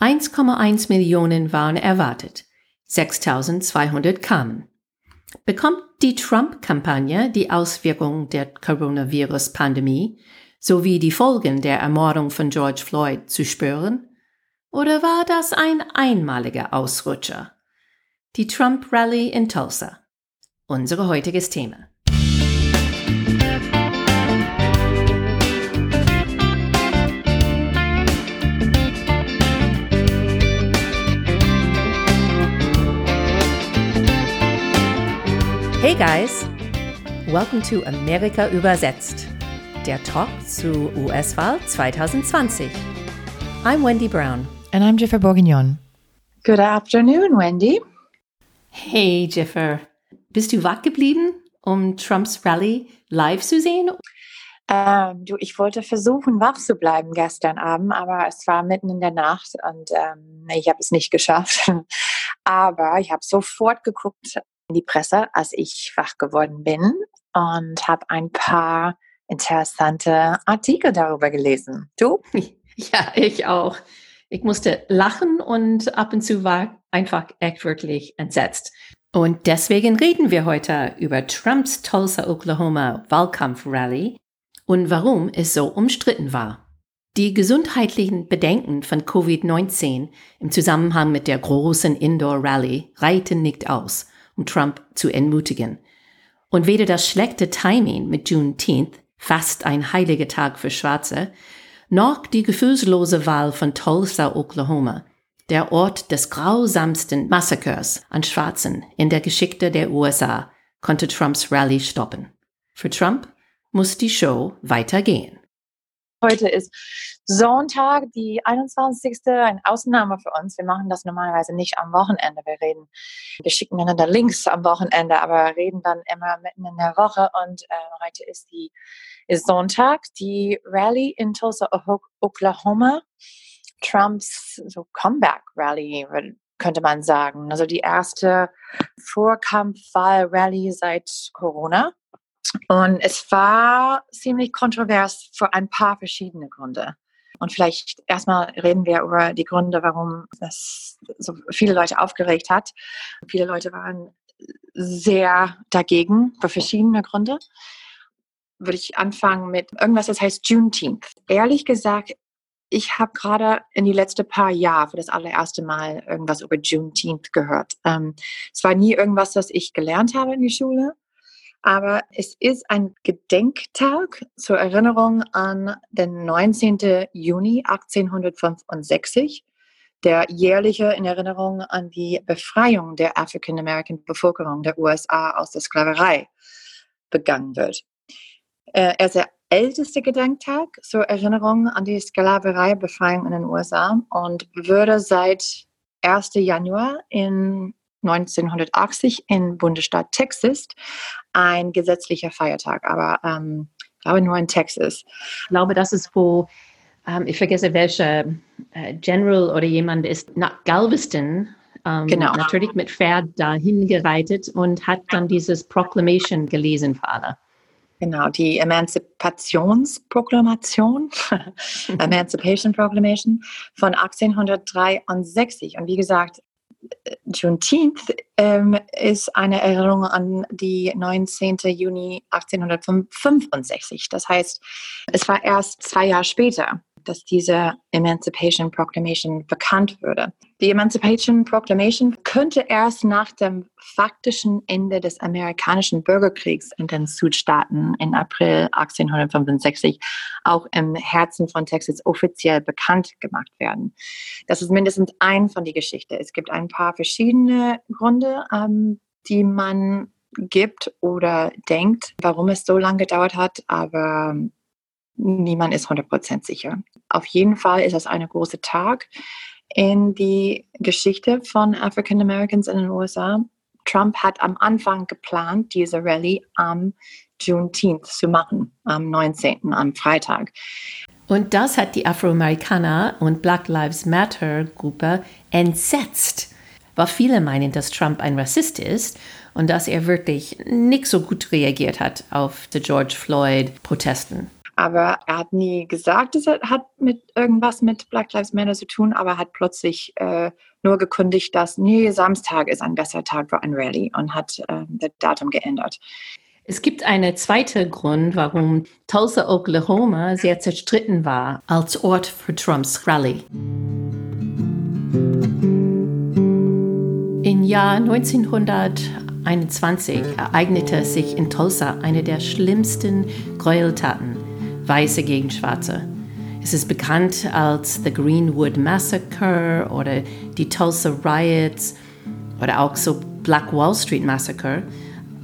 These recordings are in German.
1,1 Millionen waren erwartet. 6200 kamen. Bekommt die Trump-Kampagne die Auswirkungen der Coronavirus-Pandemie sowie die Folgen der Ermordung von George Floyd zu spüren? Oder war das ein einmaliger Ausrutscher? Die Trump-Rally in Tulsa. Unser heutiges Thema. Hey guys, welcome to Amerika übersetzt, der Talk zu US-Wahl 2020. I'm Wendy Brown. And I'm Jiffer Bourguignon. Good afternoon, Wendy. Hey Jiffer, bist du wach geblieben, um Trumps Rally live zu sehen? Ähm, du, ich wollte versuchen, wach zu bleiben gestern Abend, aber es war mitten in der Nacht und ähm, ich habe es nicht geschafft. aber ich habe sofort geguckt, in die Presse, als ich wach geworden bin und habe ein paar interessante Artikel darüber gelesen. Du? Ja, ich auch. Ich musste lachen und ab und zu war einfach echt wirklich entsetzt. Und deswegen reden wir heute über Trumps Tulsa, Oklahoma Wahlkampfrally und warum es so umstritten war. Die gesundheitlichen Bedenken von Covid-19 im Zusammenhang mit der großen Indoor-Rally reiten nicht aus um Trump zu entmutigen. Und weder das schlechte Timing mit Juneteenth, fast ein heiliger Tag für Schwarze, noch die gefühlslose Wahl von Tulsa, Oklahoma, der Ort des grausamsten Massakers an Schwarzen in der Geschichte der USA, konnte Trumps Rallye stoppen. Für Trump muss die Show weitergehen. Heute ist Sonntag, die 21. Eine Ausnahme für uns. Wir machen das normalerweise nicht am Wochenende. Wir reden, wir schicken einander Links am Wochenende, aber reden dann immer mitten in der Woche. Und äh, heute ist die ist Sonntag, die Rally in Tulsa, Oklahoma. Trumps so Comeback Rally, könnte man sagen. Also die erste Vorkampfwahl-Rally seit Corona. Und es war ziemlich kontrovers für ein paar verschiedene Gründe. Und vielleicht erstmal reden wir über die Gründe, warum das so viele Leute aufgeregt hat. Viele Leute waren sehr dagegen für verschiedene Gründe. Würde ich anfangen mit irgendwas, das heißt Juneteenth. Ehrlich gesagt, ich habe gerade in die letzten paar Jahre für das allererste Mal irgendwas über Juneteenth gehört. Ähm, es war nie irgendwas, das ich gelernt habe in die Schule. Aber es ist ein Gedenktag zur Erinnerung an den 19. Juni 1865, der jährliche in Erinnerung an die Befreiung der African American Bevölkerung der USA aus der Sklaverei begangen wird. Äh, er ist der älteste Gedenktag zur Erinnerung an die Sklaverei-Befreiung in den USA und würde seit 1. Januar in 1980 in Bundesstaat Texas ein gesetzlicher Feiertag, aber ähm, glaube nur in Texas. Ich glaube, das ist wo ähm, ich vergesse welcher äh, General oder jemand ist nach Galveston ähm, genau. natürlich mit Pferd dahin gereitet und hat dann dieses Proclamation gelesen für alle. Genau, die Emanzipationsproklamation, Emancipation Proclamation von 1863. Und wie gesagt, Juneteenth ähm, ist eine Erinnerung an die 19. Juni 1865. Das heißt, es war erst zwei Jahre später, dass diese Emancipation Proclamation bekannt wurde. Die Emancipation Proclamation könnte erst nach dem faktischen Ende des amerikanischen Bürgerkriegs in den Südstaaten in April 1865 auch im Herzen von Texas offiziell bekannt gemacht werden. Das ist mindestens ein von der Geschichte. Es gibt ein paar verschiedene Gründe, ähm, die man gibt oder denkt, warum es so lange gedauert hat, aber niemand ist 100% sicher. Auf jeden Fall ist das ein großer Tag in die Geschichte von African Americans in den USA. Trump hat am Anfang geplant, diese Rallye am Juneteenth zu machen, am 19., am Freitag. Und das hat die Afroamerikaner und Black Lives Matter Gruppe entsetzt, weil viele meinen, dass Trump ein Rassist ist und dass er wirklich nicht so gut reagiert hat auf die George Floyd Protesten. Aber er hat nie gesagt, dass er hat mit irgendwas mit Black Lives Matter zu tun, aber hat plötzlich äh, nur gekündigt, dass nee, Samstag ist ein besserer Tag für ein Rallye und hat äh, das Datum geändert. Es gibt einen zweiten Grund, warum Tulsa, Oklahoma sehr zerstritten war als Ort für Trumps Rallye. Im Jahr 1921 ereignete sich in Tulsa eine der schlimmsten Gräueltaten, Weiße gegen Schwarze. Es ist bekannt als The Greenwood Massacre oder die Tulsa Riots oder auch so Black Wall Street Massacre.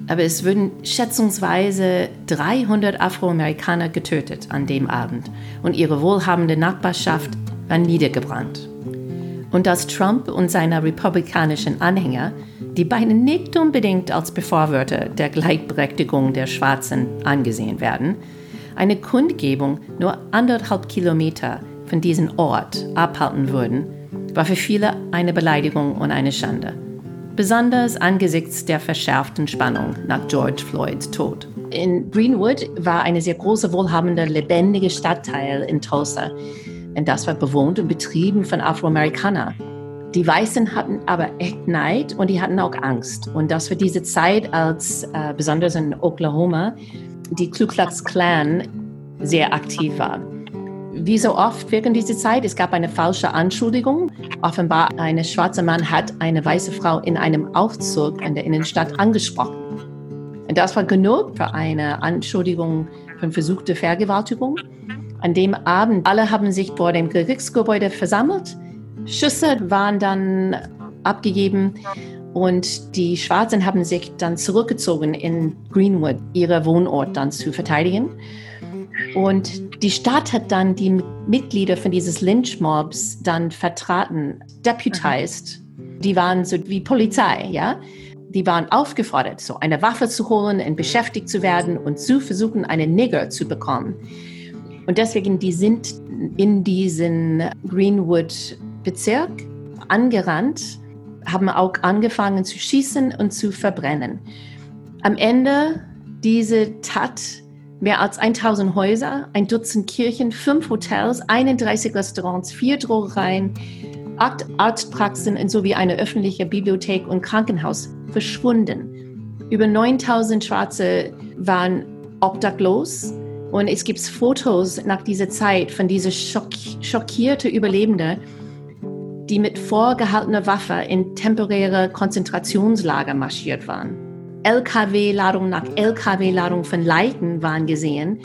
Aber es wurden schätzungsweise 300 Afroamerikaner getötet an dem Abend und ihre wohlhabende Nachbarschaft war niedergebrannt und dass Trump und seine republikanischen Anhänger, die beiden nicht unbedingt als Befürworter der Gleichberechtigung der Schwarzen angesehen werden, eine Kundgebung nur anderthalb Kilometer von diesem Ort abhalten würden, war für viele eine Beleidigung und eine Schande. Besonders angesichts der verschärften Spannung nach George Floyds Tod. In Greenwood war eine sehr große, wohlhabende, lebendige Stadtteil in Tulsa, und das war bewohnt und betrieben von Afroamerikanern. Die Weißen hatten aber echt Neid und die hatten auch Angst. Und das war diese Zeit, als äh, besonders in Oklahoma die Ku Klux Klan sehr aktiv war. Wie so oft während dieser Zeit, es gab eine falsche Anschuldigung. Offenbar ein schwarzer Mann hat eine weiße Frau in einem Aufzug in der Innenstadt angesprochen. Und das war genug für eine Anschuldigung von versuchter Vergewaltigung. An dem Abend, alle haben sich vor dem Gerichtsgebäude versammelt. Schüsse waren dann abgegeben und die Schwarzen haben sich dann zurückgezogen in Greenwood, ihre Wohnort dann zu verteidigen. Und die Stadt hat dann die Mitglieder von dieses Lynchmobs dann vertraten, deputized. Die waren so wie Polizei, ja. Die waren aufgefordert, so eine Waffe zu holen und beschäftigt zu werden und zu versuchen, einen Nigger zu bekommen. Und deswegen, die sind in diesen Greenwood-Bezirk angerannt, haben auch angefangen zu schießen und zu verbrennen. Am Ende diese Tat mehr als 1000 Häuser, ein Dutzend Kirchen, fünf Hotels, 31 Restaurants, vier Drogereien, acht Arztpraxen sowie eine öffentliche Bibliothek und Krankenhaus verschwunden. Über 9000 Schwarze waren obdachlos und es gibt Fotos nach dieser Zeit von dieser schock schockierte Überlebende, die mit vorgehaltener Waffe in temporäre Konzentrationslager marschiert waren. LKW-Ladung nach LKW-Ladung von Leichen waren gesehen,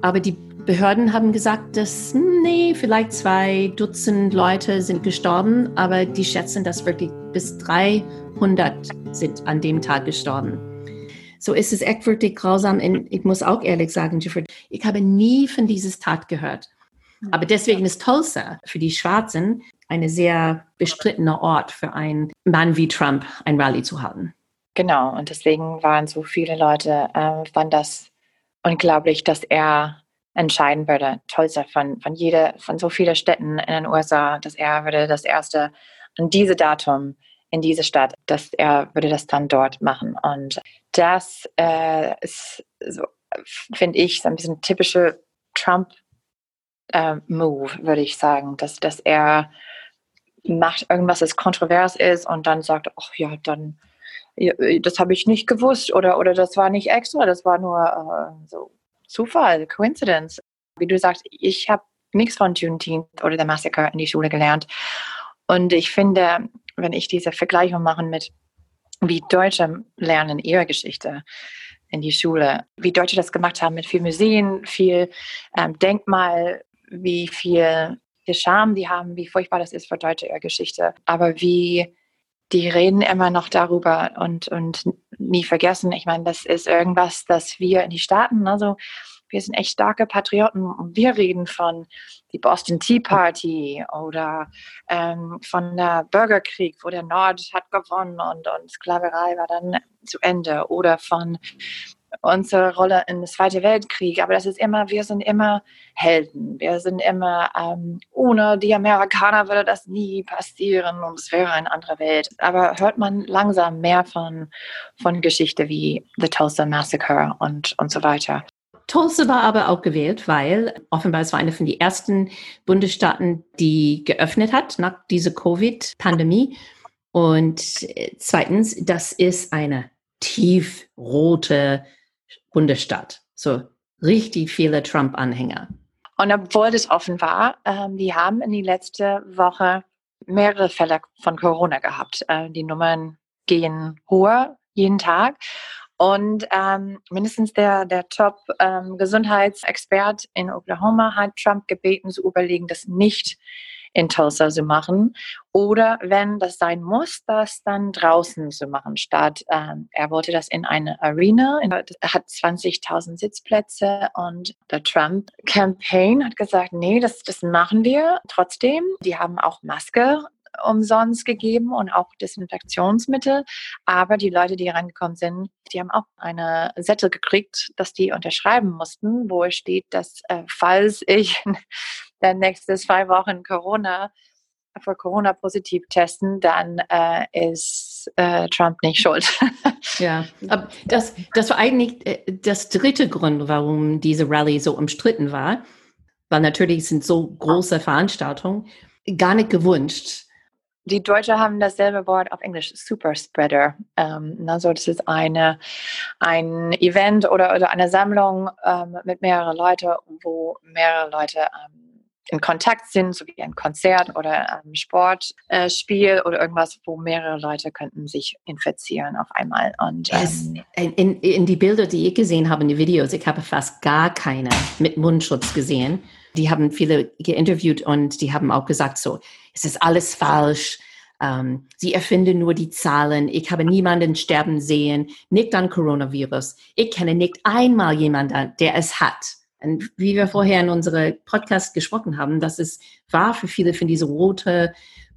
aber die Behörden haben gesagt, dass nee, vielleicht zwei Dutzend Leute sind gestorben, aber die schätzen, dass wirklich bis 300 sind an dem Tag gestorben. So ist es echt wirklich grausam. Und ich muss auch ehrlich sagen, Jeffrey, ich habe nie von dieses Tat gehört. Aber deswegen ist Tulsa für die Schwarzen ein sehr bestrittener Ort für einen Mann wie Trump ein Rallye zu halten. Genau, und deswegen waren so viele Leute, äh, fand das unglaublich, dass er entscheiden würde, Tulsa von, von jeder, von so vielen Städten in den USA, dass er würde das erste an diese Datum in diese Stadt, dass er würde das dann dort machen. Und das äh, ist, so, finde ich, so ein bisschen typische Trump-Move, äh, würde ich sagen, dass, dass er macht irgendwas, das kontrovers ist und dann sagt, ach ja, dann, ja, das habe ich nicht gewusst oder, oder das war nicht extra, das war nur äh, so Zufall, Coincidence. Wie du sagst, ich habe nichts von Juneteenth oder der Massaker in die Schule gelernt. Und ich finde, wenn ich diese Vergleichung mache mit, wie Deutsche lernen ihre Geschichte in die Schule, wie Deutsche das gemacht haben mit viel Museen, viel ähm, Denkmal, wie viel, viel Charme die haben, wie furchtbar das ist für Deutsche Geschichte, aber wie die reden immer noch darüber und, und nie vergessen. Ich meine, das ist irgendwas, das wir in die Staaten, also wir sind echt starke Patrioten und wir reden von die Boston Tea Party oder ähm, von der Bürgerkrieg, wo der Nord hat gewonnen und, und Sklaverei war dann zu Ende oder von unserer Rolle im Zweiten Weltkrieg. Aber das ist immer, wir sind immer Helden. Wir sind immer, ähm, ohne die Amerikaner würde das nie passieren und es wäre eine andere Welt. Aber hört man langsam mehr von, von Geschichte wie The Tulsa Massacre und, und so weiter. Tulsa war aber auch gewählt, weil offenbar es war eine von den ersten Bundesstaaten, die geöffnet hat nach dieser Covid-Pandemie. Und zweitens, das ist eine tiefrote Bundesstaat. So richtig viele Trump-Anhänger. Und obwohl das offen war, ähm, die haben in die letzte Woche mehrere Fälle von Corona gehabt. Äh, die Nummern gehen hoher jeden Tag. Und ähm, mindestens der, der Top-Gesundheitsexpert ähm, in Oklahoma hat Trump gebeten, zu überlegen, das nicht in Tulsa zu machen. Oder wenn das sein muss, das dann draußen zu machen, statt ähm, er wollte das in eine Arena. Er hat 20.000 Sitzplätze und der Trump-Campaign hat gesagt, nee, das, das machen wir trotzdem. Die haben auch Maske umsonst gegeben und auch Desinfektionsmittel. Aber die Leute, die reingekommen sind, die haben auch eine Sättel gekriegt, dass die unterschreiben mussten, wo es steht, dass äh, falls ich dann nächste zwei Wochen Corona für Corona positiv testen, dann äh, ist äh, Trump nicht schuld. ja, aber das, das war eigentlich äh, das dritte Grund, warum diese Rallye so umstritten war, weil natürlich sind so große Veranstaltungen gar nicht gewünscht. Die Deutschen haben dasselbe Wort auf Englisch, Superspreader. Ähm, also das ist eine, ein Event oder, oder eine Sammlung ähm, mit mehreren Leuten, wo mehrere Leute ähm, in Kontakt sind, so wie ein Konzert oder ein Sportspiel äh, oder irgendwas, wo mehrere Leute könnten sich infizieren auf einmal. Und ähm, in, in, die Bilder, die ich gesehen habe, in die Videos, ich habe fast gar keine mit Mundschutz gesehen. Die haben viele geinterviewt und die haben auch gesagt, so, es ist alles falsch. Ähm, sie erfinden nur die Zahlen. Ich habe niemanden sterben sehen, nicht an Coronavirus. Ich kenne nicht einmal jemanden, der es hat. Und wie wir vorher in unserem Podcast gesprochen haben, das ist wahr für viele von diesen roten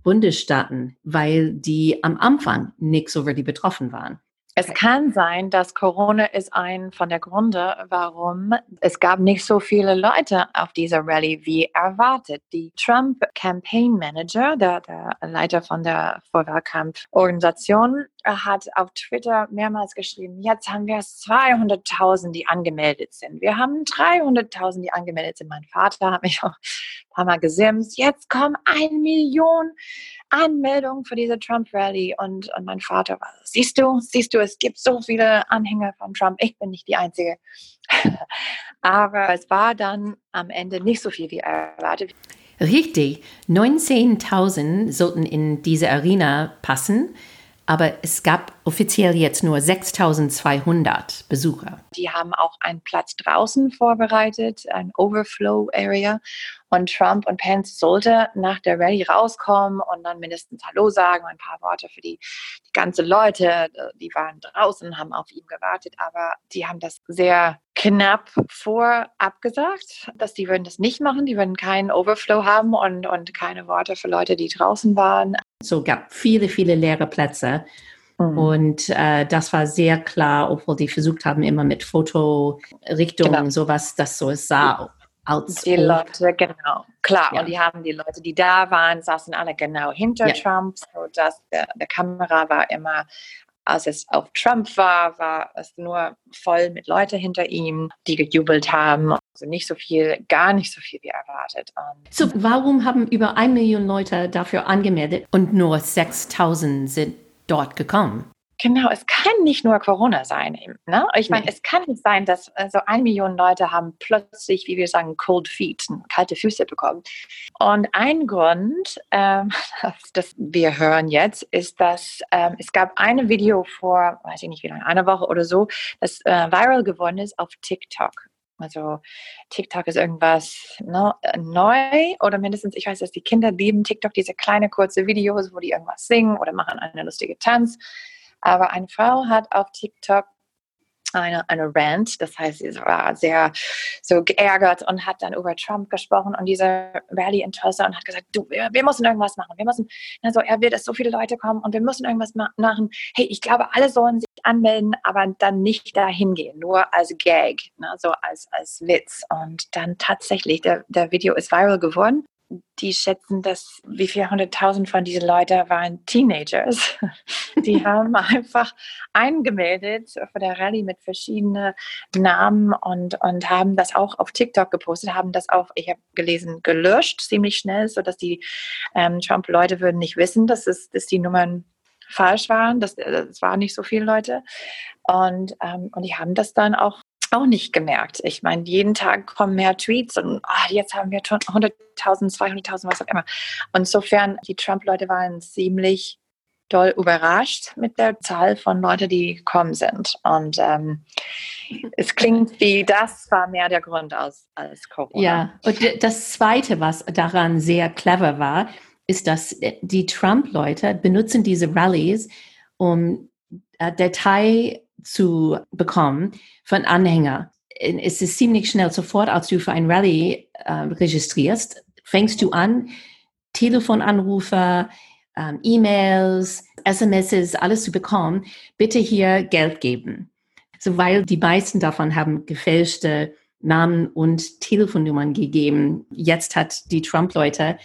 Bundesstaaten, weil die am Anfang nicht so wirklich betroffen waren. Es kann sein, dass Corona ist ein von der Gründe, warum es gab nicht so viele Leute auf dieser Rallye wie erwartet. Die Trump Campaign Manager, der, der Leiter von der Vorwahlkampforganisation, hat auf Twitter mehrmals geschrieben, jetzt haben wir 200.000, die angemeldet sind. Wir haben 300.000, die angemeldet sind. Mein Vater hat mich auch ein paar Mal gesimst. Jetzt kommen eine Million Anmeldungen für diese Trump-Rally. Und, und mein Vater war, siehst du, siehst du, es gibt so viele Anhänger von Trump. Ich bin nicht die Einzige. Aber es war dann am Ende nicht so viel wie erwartet. Richtig, 19.000 sollten in diese Arena passen aber es gab offiziell jetzt nur 6200 Besucher. Die haben auch einen Platz draußen vorbereitet, ein Overflow Area. Und Trump und Pence sollte nach der Rallye rauskommen und dann mindestens Hallo sagen, ein paar Worte für die, die ganze Leute. Die waren draußen, haben auf ihn gewartet, aber die haben das sehr knapp vorab gesagt, dass die würden das nicht machen, die würden keinen Overflow haben und, und keine Worte für Leute, die draußen waren. So gab viele, viele leere Plätze. Mhm. Und äh, das war sehr klar, obwohl die versucht haben, immer mit Fotorichtungen, genau. sowas, das so sah. Als die Leute, genau, klar. Ja. Und die haben die Leute, die da waren, saßen alle genau hinter ja. Trump, sodass der, der Kamera war immer als es auf Trump war, war es nur voll mit Leuten hinter ihm, die gejubelt haben. Also nicht so viel, gar nicht so viel wie erwartet. So, warum haben über eine Million Leute dafür angemeldet und nur 6000 sind dort gekommen? Genau, es kann nicht nur Corona sein. Ne? Ich meine, nee. es kann nicht sein, dass also ein Million Leute haben plötzlich, wie wir sagen, cold feet, kalte Füße bekommen. Und ein Grund, ähm, das wir hören jetzt, ist, dass ähm, es gab ein Video vor, weiß ich nicht wie lange, eine Woche oder so, das äh, viral geworden ist auf TikTok. Also TikTok ist irgendwas ne, neu oder mindestens, ich weiß, dass die Kinder lieben TikTok, diese kleine kurze Videos, wo die irgendwas singen oder machen eine lustige Tanz. Aber eine Frau hat auf TikTok eine, eine Rant, das heißt, sie war sehr so geärgert und hat dann über Trump gesprochen und diese Rally in Tulsa und hat gesagt, du, wir, wir müssen irgendwas machen, wir müssen, also er will, dass so viele Leute kommen und wir müssen irgendwas ma machen. Hey, ich glaube, alle sollen sich anmelden, aber dann nicht dahin gehen, nur als Gag, ne, so als, als Witz. Und dann tatsächlich, der, der Video ist viral geworden die schätzen, dass wie viele hunderttausend von diesen Leuten waren Teenagers. Die haben einfach eingemeldet für der Rallye mit verschiedenen Namen und, und haben das auch auf TikTok gepostet, haben das auch, ich habe gelesen, gelöscht ziemlich schnell, sodass die ähm, Trump-Leute würden nicht wissen, dass, es, dass die Nummern falsch waren. Das, das waren nicht so viele Leute. Und, ähm, und die haben das dann auch auch nicht gemerkt. Ich meine, jeden Tag kommen mehr Tweets und ah, jetzt haben wir 100.000, 200.000, was auch immer. Und insofern, die Trump-Leute waren ziemlich doll überrascht mit der Zahl von Leuten, die gekommen sind. Und ähm, es klingt wie, das war mehr der Grund als, als Corona. Ja, und das Zweite, was daran sehr clever war, ist, dass die Trump-Leute benutzen diese Rallies, um äh, Detail zu bekommen von Anhänger. Es ist ziemlich schnell sofort, als du für ein Rallye äh, registrierst, fängst du an, Telefonanrufe, ähm, E-Mails, SMS, alles zu bekommen, bitte hier Geld geben. So, weil die meisten davon haben gefälschte Namen und Telefonnummern gegeben. Jetzt hat die Trump-Leute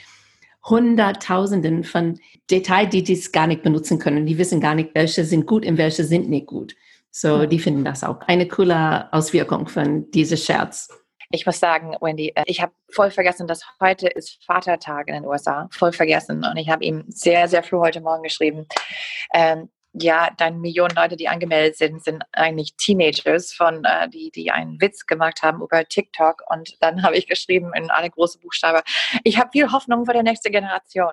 Hunderttausenden von Details, die die gar nicht benutzen können. Die wissen gar nicht, welche sind gut und welche sind nicht gut. So, die finden das auch eine coole Auswirkung von diesem Scherz. Ich muss sagen, Wendy, äh, ich habe voll vergessen, dass heute ist Vatertag in den USA. Voll vergessen. Und ich habe ihm sehr, sehr früh heute Morgen geschrieben. Ähm, ja, dann Millionen Leute, die angemeldet sind, sind eigentlich Teenagers, von äh, die, die einen Witz gemacht haben über TikTok. Und dann habe ich geschrieben in alle große Buchstaben, ich habe viel Hoffnung für die nächste Generation.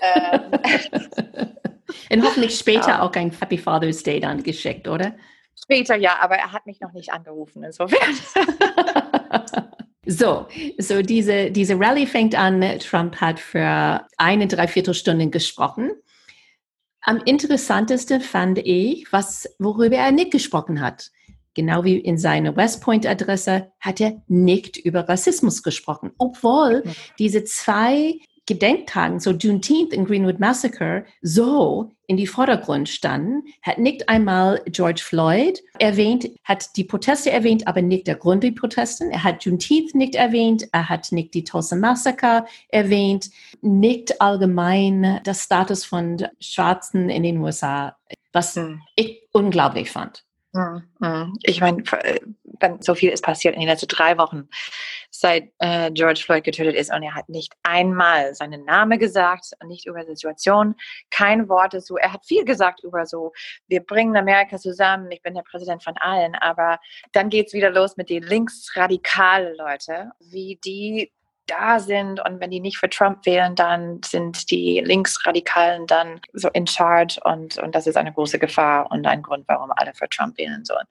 ähm, Und hoffentlich später ja. auch ein Happy Father's Day dann geschickt, oder? Später ja, aber er hat mich noch nicht angerufen, insofern. So, so diese, diese Rallye fängt an. Trump hat für eine Dreiviertelstunde gesprochen. Am interessantesten fand ich, was, worüber er nicht gesprochen hat. Genau wie in seiner West Point Adresse hat er nicht über Rassismus gesprochen, obwohl diese zwei Gedenktagen, so Juneteenth und Greenwood Massacre, so in die Vordergrund standen, hat nicht einmal George Floyd erwähnt, hat die Proteste erwähnt, aber nicht der Grund der Proteste. Er hat Juneteenth nicht erwähnt, er hat nicht die Tulsa Massacre erwähnt, nicht allgemein das Status von Schwarzen in den USA, was hm. ich unglaublich fand. Hm, hm. Ich meine, dann so viel ist passiert in den letzten drei Wochen, seit äh, George Floyd getötet ist und er hat nicht einmal seinen Namen gesagt, nicht über die Situation, kein Wort dazu. Er hat viel gesagt über so, wir bringen Amerika zusammen, ich bin der Präsident von allen, aber dann geht es wieder los mit den linksradikalen Leute, wie die da sind und wenn die nicht für Trump wählen, dann sind die Linksradikalen dann so in charge und, und das ist eine große Gefahr und ein Grund, warum alle für Trump wählen sollen.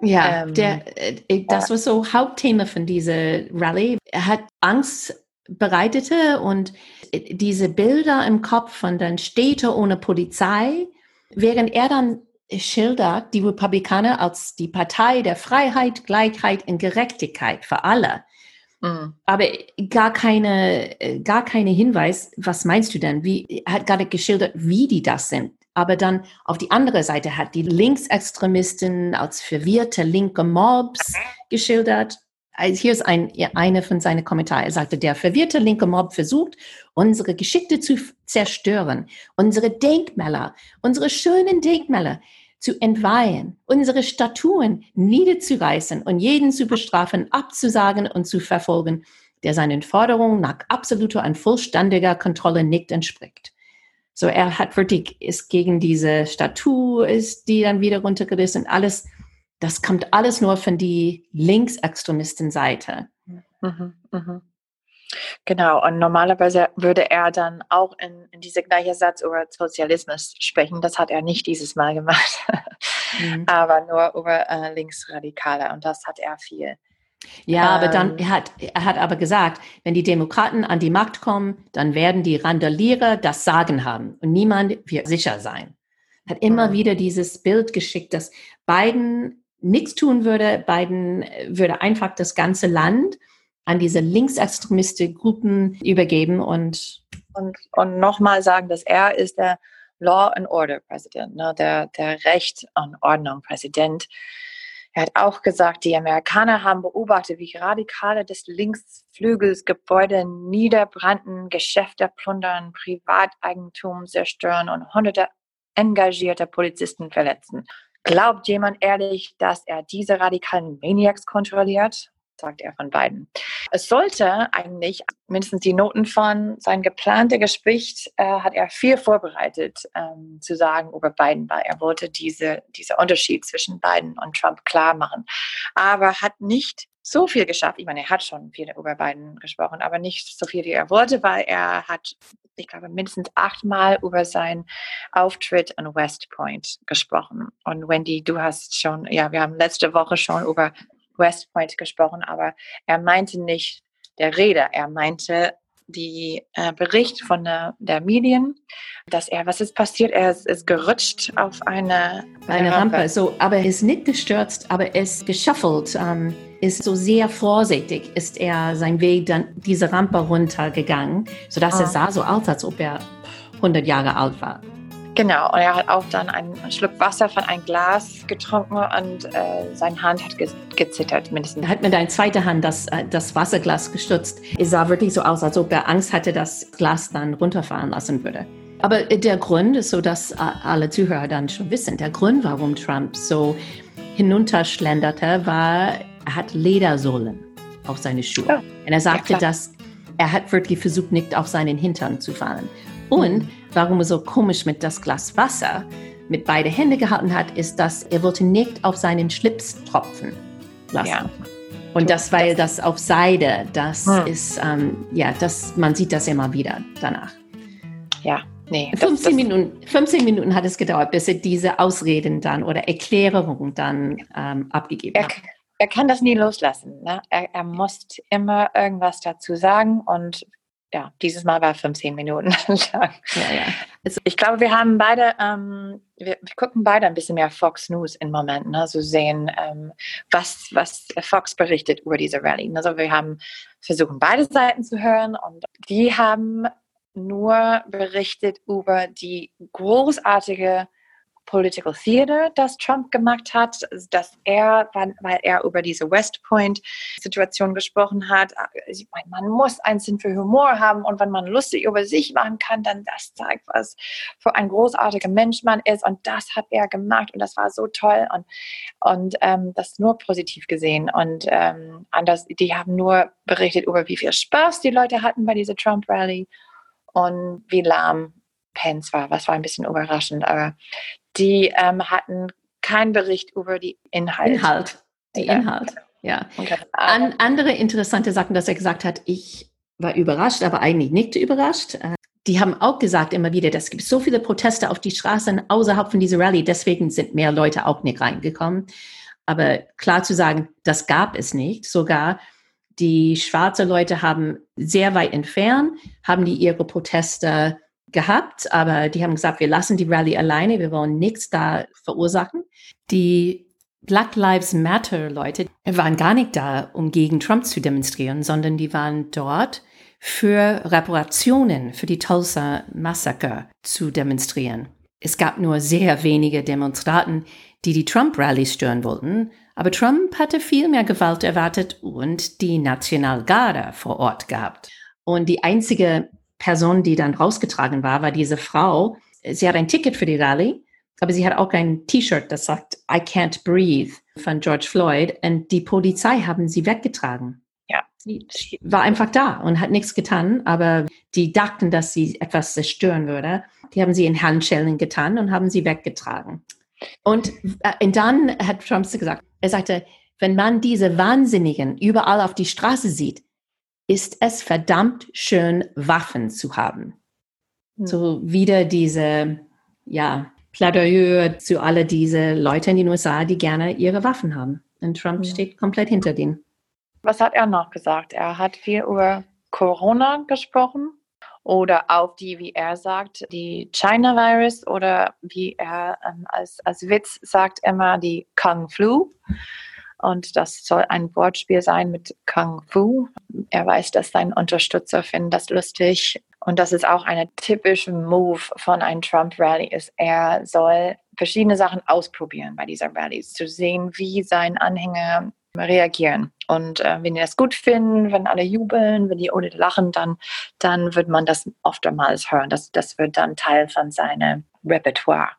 Ja, ähm, der, äh, das war so Hauptthema von dieser Rallye. Er hat Angst bereitete und äh, diese Bilder im Kopf von den Städten ohne Polizei, während er dann schildert die Republikaner als die Partei der Freiheit, Gleichheit und Gerechtigkeit für alle. Mhm. Aber gar keine, äh, gar keine Hinweis, was meinst du denn? Wie, er hat gerade geschildert, wie die das sind. Aber dann auf die andere Seite hat die Linksextremisten als verwirrte linke Mobs geschildert. Also hier ist ein, eine von seinen Kommentaren. Er sagte, der verwirrte linke Mob versucht, unsere Geschichte zu zerstören, unsere Denkmäler, unsere schönen Denkmäler zu entweihen, unsere Statuen niederzureißen und jeden zu bestrafen, abzusagen und zu verfolgen, der seinen Forderungen nach absoluter und vollständiger Kontrolle nicht entspricht. So, er hat wirklich, ist gegen diese Statue, ist die dann wieder runtergerissen, alles, das kommt alles nur von die Linksextremisten-Seite. Mhm, mh. Genau, und normalerweise würde er dann auch in, in diese gleiche Satz über Sozialismus sprechen. Das hat er nicht dieses Mal gemacht, mhm. aber nur über äh, Linksradikale und das hat er viel. Ja, aber dann, ähm. er hat, er hat aber gesagt, wenn die Demokraten an die Macht kommen, dann werden die Randalierer das Sagen haben und niemand wird sicher sein. Hat immer mhm. wieder dieses Bild geschickt, dass Biden nichts tun würde. Biden würde einfach das ganze Land an diese linksextremisten Gruppen übergeben und und, und nochmal sagen, dass er ist der Law and Order Präsident, ne, der, der Recht und Ordnung Präsident. Er hat auch gesagt, die Amerikaner haben beobachtet, wie Radikale des Linksflügels Gebäude niederbrannten, Geschäfte plundern, Privateigentum zerstören und hunderte engagierte Polizisten verletzen. Glaubt jemand ehrlich, dass er diese radikalen Maniacs kontrolliert? Sagt er von beiden. Es sollte eigentlich mindestens die Noten von sein geplantes Gespräch äh, hat er viel vorbereitet ähm, zu sagen über Biden, weil er wollte diese, dieser Unterschied zwischen Biden und Trump klar machen. Aber hat nicht so viel geschafft. Ich meine, er hat schon viel über Biden gesprochen, aber nicht so viel, wie er wollte, weil er hat, ich glaube, mindestens achtmal über seinen Auftritt an West Point gesprochen. Und Wendy, du hast schon, ja, wir haben letzte Woche schon über West Point gesprochen, aber er meinte nicht der Rede, er meinte die äh, Bericht von der, der, Medien, dass er, was ist passiert? Er ist, ist gerutscht auf eine, eine, eine Rampe. Rampe. So, aber er ist nicht gestürzt, aber er ist geschaffelt, ähm, ist so sehr vorsichtig, ist er seinen Weg dann diese Rampe runtergegangen, sodass oh. er ah. sah so aus, als ob er 100 Jahre alt war. Genau, und er hat auch dann einen Schluck Wasser von einem Glas getrunken und äh, seine Hand hat ge gezittert, mindestens. Er hat mit einer zweiten Hand das, äh, das Wasserglas gestützt. Es sah wirklich so aus, als ob er Angst hatte, dass das Glas dann runterfahren lassen würde. Aber der Grund ist so, dass äh, alle Zuhörer dann schon wissen, der Grund, warum Trump so hinunterschlenderte, war, er hat Ledersohlen auf seine Schuhe. Oh, und er sagte, ja, dass er hat wirklich versucht, nicht auf seinen Hintern zu fallen. Und mhm warum er so komisch mit das Glas Wasser mit beide Hände gehalten hat, ist, dass er wollte nicht auf seinen Schlips tropfen lassen. Ja. Und das, weil das auf Seide, das hm. ist, ähm, ja, das, man sieht das immer wieder danach. Ja, nee. 15, das, das Minuten, 15 Minuten hat es gedauert, bis er diese Ausreden dann oder Erklärungen dann ähm, abgegeben er, hat. Er kann das nie loslassen. Ne? Er, er muss immer irgendwas dazu sagen und ja, dieses Mal war 15 Minuten lang. Ja, ja. Also ich glaube, wir haben beide, ähm, wir, wir, gucken beide ein bisschen mehr Fox News im Moment, ne? also sehen, ähm, was, was Fox berichtet über diese Rallye. Also wir haben versuchen, beide Seiten zu hören und die haben nur berichtet über die großartige Political Theater, das Trump gemacht hat, dass er, weil er über diese West Point-Situation gesprochen hat, äh, man muss einen Sinn für Humor haben und wenn man lustig über sich machen kann, dann das zeigt, was für ein großartiger Mensch man ist und das hat er gemacht und das war so toll und, und ähm, das nur positiv gesehen und ähm, anders, die haben nur berichtet über wie viel Spaß die Leute hatten bei dieser Trump-Rally und wie lahm Pence war, was war ein bisschen überraschend, aber die ähm, hatten keinen Bericht über die Inhalte. Inhalt, die Inhalt, ja. An, andere interessante Sachen, dass er gesagt hat, ich war überrascht, aber eigentlich nicht überrascht. Äh, die haben auch gesagt immer wieder, es gibt so viele Proteste auf die Straßen außerhalb von dieser Rallye, deswegen sind mehr Leute auch nicht reingekommen. Aber klar zu sagen, das gab es nicht. Sogar die schwarze Leute haben sehr weit entfernt, haben die ihre Proteste gehabt, aber die haben gesagt, wir lassen die Rallye alleine, wir wollen nichts da verursachen. Die Black Lives Matter Leute waren gar nicht da, um gegen Trump zu demonstrieren, sondern die waren dort für Reparationen für die Tulsa Massaker zu demonstrieren. Es gab nur sehr wenige Demonstranten, die die Trump-Rallye stören wollten, aber Trump hatte viel mehr Gewalt erwartet und die Nationalgarde vor Ort gehabt. Und die einzige Person, die dann rausgetragen war, war diese Frau. Sie hat ein Ticket für die Rallye, aber sie hat auch ein T-Shirt, das sagt I can't breathe von George Floyd. Und die Polizei haben sie weggetragen. Ja. Sie war einfach da und hat nichts getan, aber die dachten, dass sie etwas zerstören würde. Die haben sie in Handschellen getan und haben sie weggetragen. Und, äh, und dann hat Trump gesagt, er sagte, wenn man diese Wahnsinnigen überall auf die Straße sieht, ist es verdammt schön, Waffen zu haben. Mhm. So wieder diese, ja, Plädoyer zu alle diese Leute in den USA, die gerne ihre Waffen haben. Und Trump mhm. steht komplett hinter denen. Was hat er noch gesagt? Er hat viel über Corona gesprochen oder auch die, wie er sagt, die China-Virus oder wie er ähm, als, als Witz sagt immer die Kung Flu. Und das soll ein Wortspiel sein mit Kung Fu. Er weiß, dass seine Unterstützer finden das lustig. und das ist auch eine typische Move von einem Trump-Rally, ist, er soll verschiedene Sachen ausprobieren bei dieser Rally, zu sehen, wie sein Anhänger reagieren. Und äh, wenn die das gut finden, wenn alle jubeln, wenn die ohne lachen, dann, dann wird man das oftmals hören. Das, das wird dann Teil von seinem Repertoire.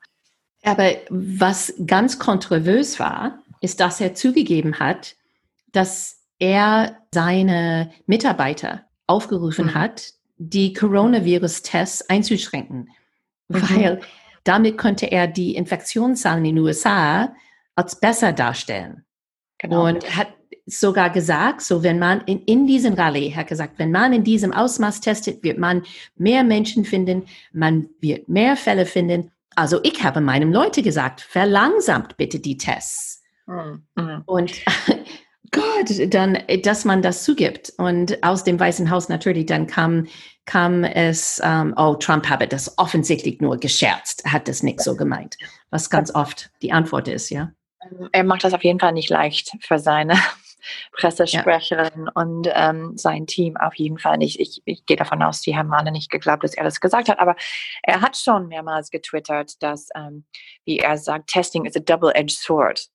Aber was ganz kontrovers war, ist, dass er zugegeben hat, dass er seine Mitarbeiter aufgerufen mhm. hat, die Coronavirus-Tests einzuschränken, mhm. weil damit könnte er die Infektionszahlen in den USA als besser darstellen. Genau. Und hat sogar gesagt, so wenn man in, in diesem Rallye, hat gesagt, wenn man in diesem Ausmaß testet, wird man mehr Menschen finden, man wird mehr Fälle finden. Also ich habe meinem Leute gesagt, verlangsamt bitte die Tests. Mhm. Und Gott, dann, dass man das zugibt. Und aus dem Weißen Haus natürlich, dann kam, kam es, um, oh, Trump habe das offensichtlich nur gescherzt, hat das nicht so gemeint. Was ganz oft die Antwort ist, ja. Er macht das auf jeden Fall nicht leicht für seine Pressesprecherin ja. und ähm, sein Team auf jeden Fall nicht. Ich, ich gehe davon aus, die haben alle nicht geglaubt, dass er das gesagt hat, aber er hat schon mehrmals getwittert, dass, ähm, wie er sagt, Testing is a double-edged sword.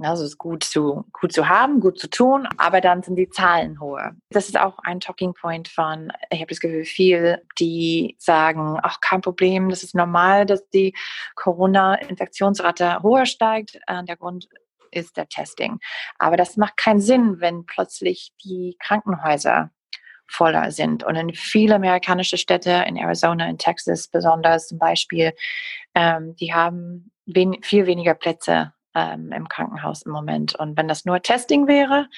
Also es ist gut zu, gut zu haben, gut zu tun, aber dann sind die Zahlen hohe. Das ist auch ein Talking Point von, ich habe das Gefühl, viel, die sagen, ach, kein Problem, das ist normal, dass die Corona-Infektionsrate höher steigt. Äh, der Grund ist der Testing. Aber das macht keinen Sinn, wenn plötzlich die Krankenhäuser voller sind. Und in viele amerikanische Städte, in Arizona, in Texas besonders zum Beispiel, ähm, die haben wen viel weniger Plätze ähm, im Krankenhaus im Moment. Und wenn das nur Testing wäre,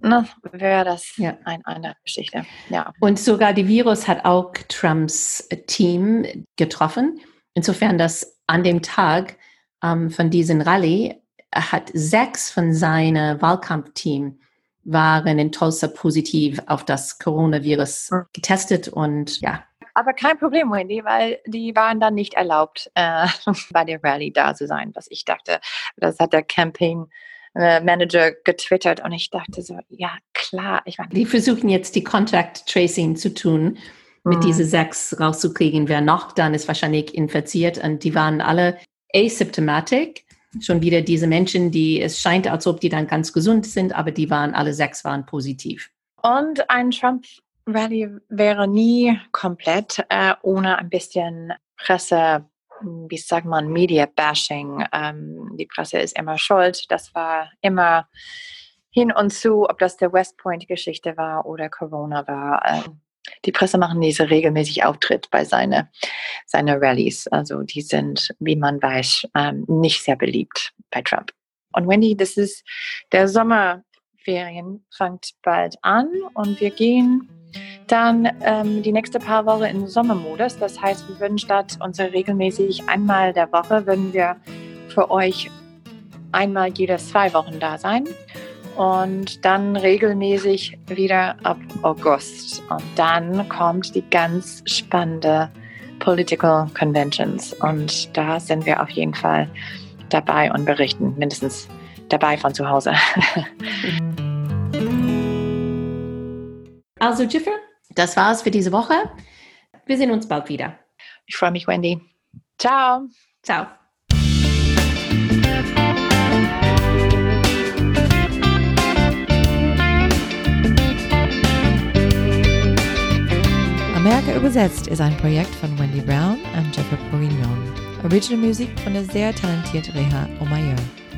ne, wäre das ja. ein, eine Geschichte. Ja. Und sogar die Virus hat auch Trumps Team getroffen. Insofern, dass an dem Tag ähm, von diesem Rallye hat sechs von seinem Wahlkampfteam waren in Tulsa positiv auf das Coronavirus hm. getestet und ja, aber kein Problem, Wendy, weil die waren dann nicht erlaubt, äh, bei der Rallye da zu sein, was ich dachte. Das hat der Campaign äh, Manager getwittert und ich dachte so, ja klar. Ich meine, die versuchen jetzt die Contact Tracing zu tun, mit mm. diese sechs rauszukriegen. Wer noch dann ist wahrscheinlich infiziert und die waren alle asymptomatisch. Schon wieder diese Menschen, die es scheint, als ob die dann ganz gesund sind, aber die waren alle sechs waren positiv. Und ein Trump Rally wäre nie komplett äh, ohne ein bisschen Presse, wie sagt man, Media-Bashing. Ähm, die Presse ist immer schuld. Das war immer hin und zu, ob das der West Point-Geschichte war oder Corona war. Ähm, die Presse machen diese regelmäßig Auftritt bei seine, seine Rallyes. Also die sind, wie man weiß, ähm, nicht sehr beliebt bei Trump. Und Wendy, das ist der Sommerferien fängt bald an und wir gehen dann ähm, die nächste paar Wochen in Sommermodus. Das heißt, wir würden statt unser regelmäßig einmal der Woche, würden wir für euch einmal jede zwei Wochen da sein. Und dann regelmäßig wieder ab August. Und dann kommt die ganz spannende Political Conventions. Und da sind wir auf jeden Fall dabei und berichten, mindestens dabei von zu Hause. Also Jiffer, das war's für diese Woche. Wir sehen uns bald wieder. Ich freue mich, Wendy. Ciao. Ciao. Amerika übersetzt ist ein Projekt von Wendy Brown und Jeffrey Bourguignon. Original Musik von der sehr talentierten Reha Omayer.